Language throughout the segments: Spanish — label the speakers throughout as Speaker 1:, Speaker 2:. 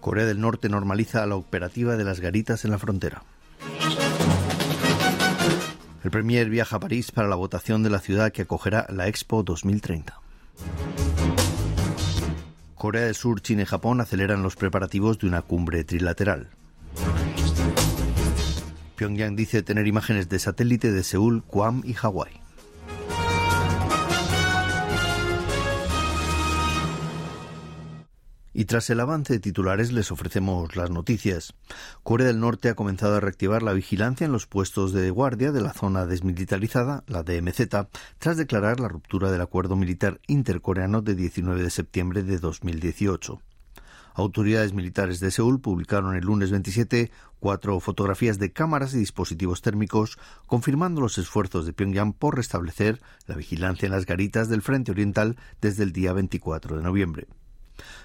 Speaker 1: Corea del Norte normaliza la operativa de las garitas en la frontera. El Premier viaja a París para la votación de la ciudad que acogerá la Expo 2030. Corea del Sur, China y Japón aceleran los preparativos de una cumbre trilateral. Pyongyang dice tener imágenes de satélite de Seúl, Guam y Hawái. Y tras el avance de titulares les ofrecemos las noticias. Corea del Norte ha comenzado a reactivar la vigilancia en los puestos de guardia de la zona desmilitarizada, la DMZ, tras declarar la ruptura del acuerdo militar intercoreano de 19 de septiembre de 2018. Autoridades militares de Seúl publicaron el lunes 27 cuatro fotografías de cámaras y dispositivos térmicos, confirmando los esfuerzos de Pyongyang por restablecer la vigilancia en las garitas del frente oriental desde el día 24 de noviembre.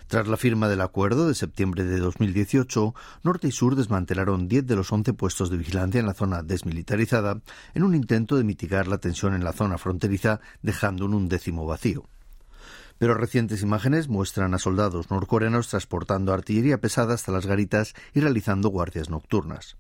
Speaker 1: Tras la firma del acuerdo de septiembre de 2018, Norte y Sur desmantelaron 10 de los 11 puestos de vigilancia en la zona desmilitarizada en un intento de mitigar la tensión en la zona fronteriza, dejando un undécimo vacío. Pero recientes imágenes muestran a soldados norcoreanos transportando artillería pesada hasta las garitas y realizando guardias nocturnas.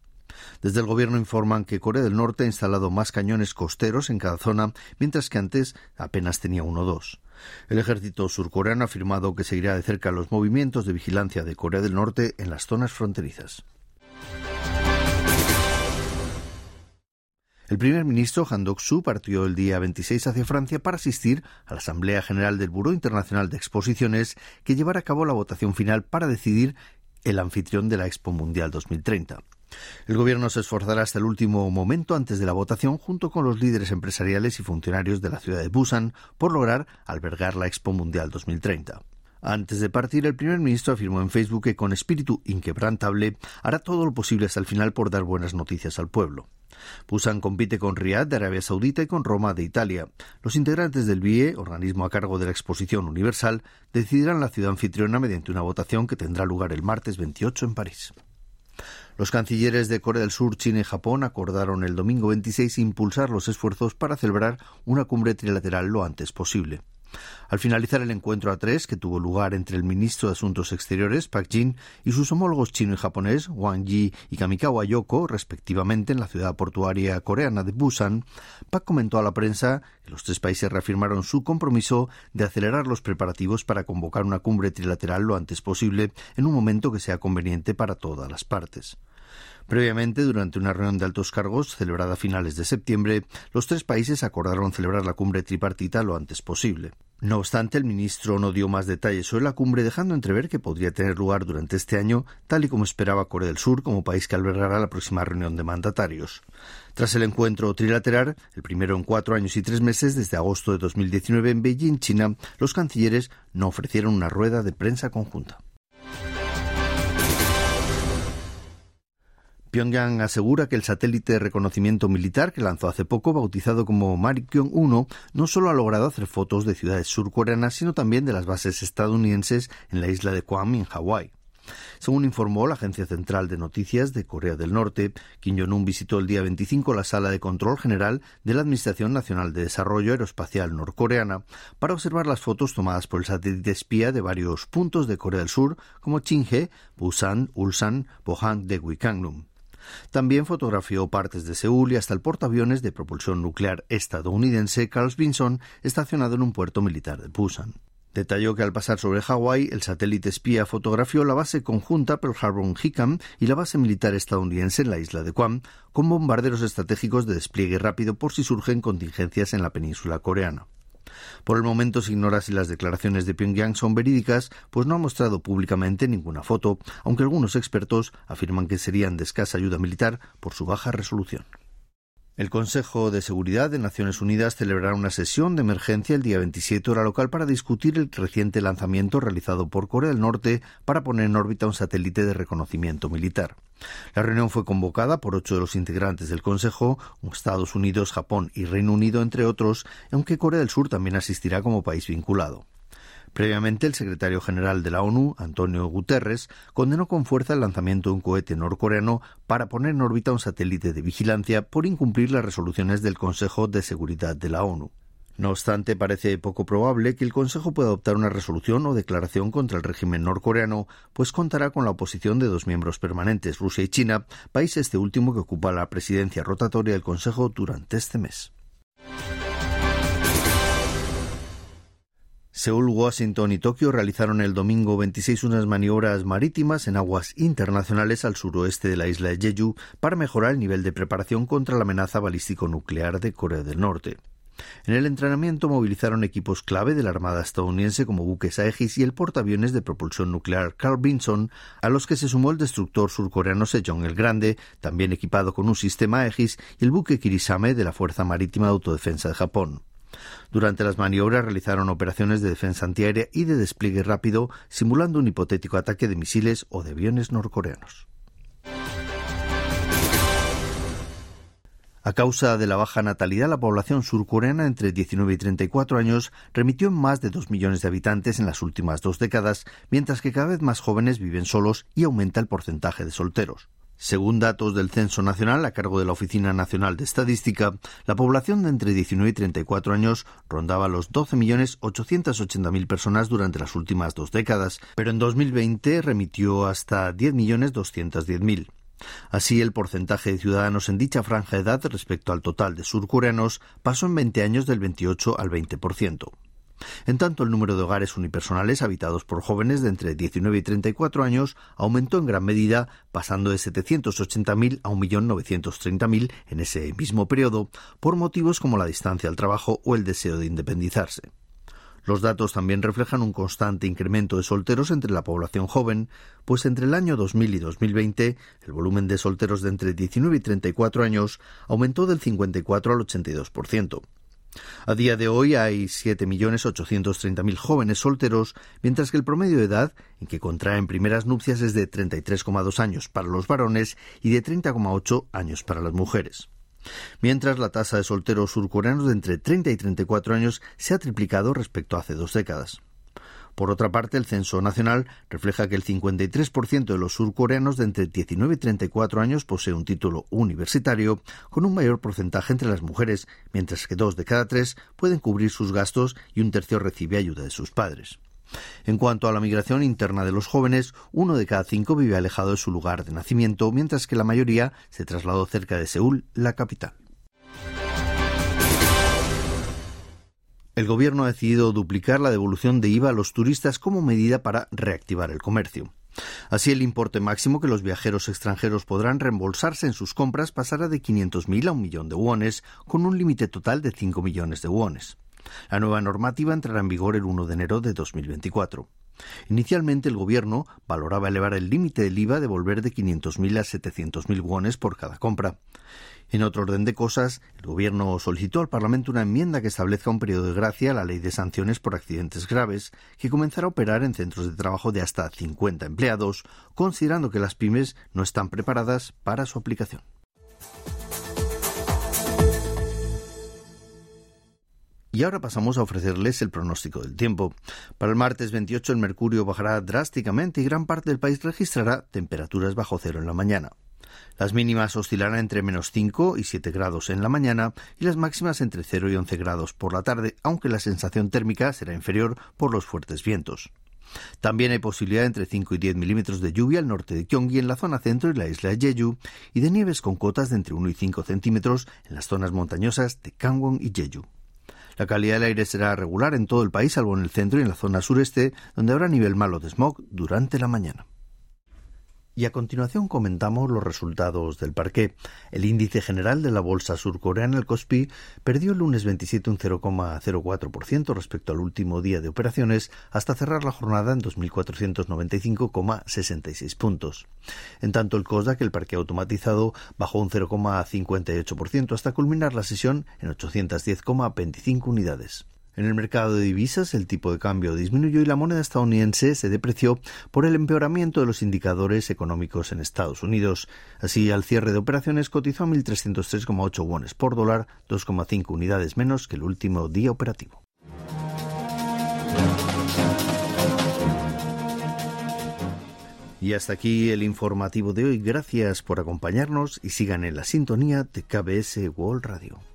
Speaker 1: Desde el gobierno informan que Corea del Norte ha instalado más cañones costeros en cada zona, mientras que antes apenas tenía uno o dos. El ejército surcoreano ha afirmado que seguirá de cerca los movimientos de vigilancia de Corea del Norte en las zonas fronterizas. El primer ministro Han Dok-soo partió el día 26 hacia Francia para asistir a la Asamblea General del Buró Internacional de Exposiciones que llevará a cabo la votación final para decidir el anfitrión de la Expo Mundial 2030. El Gobierno se esforzará hasta el último momento antes de la votación junto con los líderes empresariales y funcionarios de la ciudad de Busan por lograr albergar la Expo Mundial 2030. Antes de partir, el primer ministro afirmó en Facebook que con espíritu inquebrantable hará todo lo posible hasta el final por dar buenas noticias al pueblo. Busan compite con Riyadh de Arabia Saudita y con Roma de Italia. Los integrantes del BIE, organismo a cargo de la Exposición Universal, decidirán la ciudad anfitriona mediante una votación que tendrá lugar el martes 28 en París. Los cancilleres de Corea del Sur, China y Japón acordaron el domingo 26 impulsar los esfuerzos para celebrar una cumbre trilateral lo antes posible. Al finalizar el encuentro a tres, que tuvo lugar entre el ministro de Asuntos Exteriores, Park Jin, y sus homólogos chino y japonés, Wang Yi y Kamikawa Yoko, respectivamente, en la ciudad portuaria coreana de Busan, Park comentó a la prensa que los tres países reafirmaron su compromiso de acelerar los preparativos para convocar una cumbre trilateral lo antes posible, en un momento que sea conveniente para todas las partes. Previamente, durante una reunión de altos cargos celebrada a finales de septiembre, los tres países acordaron celebrar la cumbre tripartita lo antes posible. No obstante, el ministro no dio más detalles sobre la cumbre, dejando entrever que podría tener lugar durante este año, tal y como esperaba Corea del Sur como país que albergará la próxima reunión de mandatarios. Tras el encuentro trilateral, el primero en cuatro años y tres meses desde agosto de 2019 en Beijing, China, los cancilleres no ofrecieron una rueda de prensa conjunta. Pyongyang asegura que el satélite de reconocimiento militar que lanzó hace poco, bautizado como Marikyong 1, no solo ha logrado hacer fotos de ciudades surcoreanas, sino también de las bases estadounidenses en la isla de Guam, en Hawái. Según informó la Agencia Central de Noticias de Corea del Norte, Kim Jong-un visitó el día 25 la sala de control general de la Administración Nacional de Desarrollo Aeroespacial Norcoreana para observar las fotos tomadas por el satélite espía de varios puntos de Corea del Sur como Chinghe, Busan, Ulsan, Pohang de Wikangnum. También fotografió partes de Seúl y hasta el portaaviones de propulsión nuclear estadounidense Carl Vinson, estacionado en un puerto militar de Busan. Detalló que al pasar sobre Hawái, el satélite espía fotografió la base conjunta Pearl Harbor Hickam y la base militar estadounidense en la isla de Guam, con bombarderos estratégicos de despliegue rápido por si surgen contingencias en la península coreana. Por el momento se ignora si las declaraciones de Pyongyang son verídicas, pues no ha mostrado públicamente ninguna foto, aunque algunos expertos afirman que serían de escasa ayuda militar por su baja resolución. El Consejo de Seguridad de Naciones Unidas celebrará una sesión de emergencia el día 27 hora local para discutir el reciente lanzamiento realizado por Corea del Norte para poner en órbita un satélite de reconocimiento militar. La reunión fue convocada por ocho de los integrantes del Consejo, Estados Unidos, Japón y Reino Unido, entre otros, aunque Corea del Sur también asistirá como país vinculado. Previamente, el secretario general de la ONU, Antonio Guterres, condenó con fuerza el lanzamiento de un cohete norcoreano para poner en órbita un satélite de vigilancia por incumplir las resoluciones del Consejo de Seguridad de la ONU. No obstante, parece poco probable que el Consejo pueda adoptar una resolución o declaración contra el régimen norcoreano, pues contará con la oposición de dos miembros permanentes, Rusia y China, país este último que ocupa la presidencia rotatoria del Consejo durante este mes. Seúl, Washington y Tokio realizaron el domingo 26 unas maniobras marítimas en aguas internacionales al suroeste de la isla de Jeju para mejorar el nivel de preparación contra la amenaza balístico-nuclear de Corea del Norte. En el entrenamiento movilizaron equipos clave de la Armada estadounidense como buques Aegis y el portaaviones de propulsión nuclear Carl Vinson, a los que se sumó el destructor surcoreano Sejong el Grande, también equipado con un sistema Aegis, y el buque Kirisame de la Fuerza Marítima de Autodefensa de Japón. Durante las maniobras realizaron operaciones de defensa antiaérea y de despliegue rápido, simulando un hipotético ataque de misiles o de aviones norcoreanos. A causa de la baja natalidad, la población surcoreana entre 19 y 34 años remitió en más de 2 millones de habitantes en las últimas dos décadas, mientras que cada vez más jóvenes viven solos y aumenta el porcentaje de solteros. Según datos del Censo Nacional a cargo de la Oficina Nacional de Estadística, la población de entre 19 y 34 años rondaba los 12.880.000 personas durante las últimas dos décadas, pero en 2020 remitió hasta 10.210.000. Así, el porcentaje de ciudadanos en dicha franja de edad respecto al total de surcoreanos pasó en 20 años del 28 al 20%. En tanto, el número de hogares unipersonales habitados por jóvenes de entre 19 y 34 años aumentó en gran medida, pasando de 780.000 a 1.930.000 en ese mismo periodo, por motivos como la distancia al trabajo o el deseo de independizarse. Los datos también reflejan un constante incremento de solteros entre la población joven, pues entre el año 2000 y 2020 el volumen de solteros de entre 19 y 34 años aumentó del 54 al 82%. A día de hoy hay 7.830.000 jóvenes solteros, mientras que el promedio de edad en que contraen primeras nupcias es de 33,2 años para los varones y de 30,8 años para las mujeres. Mientras la tasa de solteros surcoreanos de entre 30 y 34 años se ha triplicado respecto a hace dos décadas. Por otra parte, el Censo Nacional refleja que el 53% de los surcoreanos de entre 19 y 34 años posee un título universitario, con un mayor porcentaje entre las mujeres, mientras que dos de cada tres pueden cubrir sus gastos y un tercio recibe ayuda de sus padres. En cuanto a la migración interna de los jóvenes, uno de cada cinco vive alejado de su lugar de nacimiento, mientras que la mayoría se trasladó cerca de Seúl, la capital. El gobierno ha decidido duplicar la devolución de IVA a los turistas como medida para reactivar el comercio. Así, el importe máximo que los viajeros extranjeros podrán reembolsarse en sus compras pasará de 500.000 a un millón de wones, con un límite total de 5 millones de wones. La nueva normativa entrará en vigor el 1 de enero de 2024. Inicialmente el gobierno valoraba elevar el límite del IVA de volver de 500.000 a 700.000 wones por cada compra. En otro orden de cosas, el Gobierno solicitó al Parlamento una enmienda que establezca un periodo de gracia a la ley de sanciones por accidentes graves, que comenzará a operar en centros de trabajo de hasta 50 empleados, considerando que las pymes no están preparadas para su aplicación. Y ahora pasamos a ofrecerles el pronóstico del tiempo. Para el martes 28 el mercurio bajará drásticamente y gran parte del país registrará temperaturas bajo cero en la mañana. Las mínimas oscilarán entre menos 5 y 7 grados en la mañana y las máximas entre 0 y 11 grados por la tarde, aunque la sensación térmica será inferior por los fuertes vientos. También hay posibilidad entre 5 y 10 milímetros de lluvia al norte de Gyeonggi en la zona centro y la isla de Jeju y de nieves con cotas de entre 1 y 5 centímetros en las zonas montañosas de Gangwon y Jeju. La calidad del aire será regular en todo el país, salvo en el centro y en la zona sureste, donde habrá nivel malo de smog durante la mañana. Y a continuación comentamos los resultados del parqué. El índice general de la bolsa surcoreana, el Kospi, perdió el lunes 27 un 0,04% respecto al último día de operaciones hasta cerrar la jornada en 2.495,66 puntos. En tanto, el Kosdaq, el parque automatizado, bajó un 0,58% hasta culminar la sesión en 810,25 unidades. En el mercado de divisas el tipo de cambio disminuyó y la moneda estadounidense se depreció por el empeoramiento de los indicadores económicos en Estados Unidos. Así, al cierre de operaciones cotizó a 1.303,8 wones por dólar, 2,5 unidades menos que el último día operativo. Y hasta aquí el informativo de hoy. Gracias por acompañarnos y sigan en la sintonía de KBS World Radio.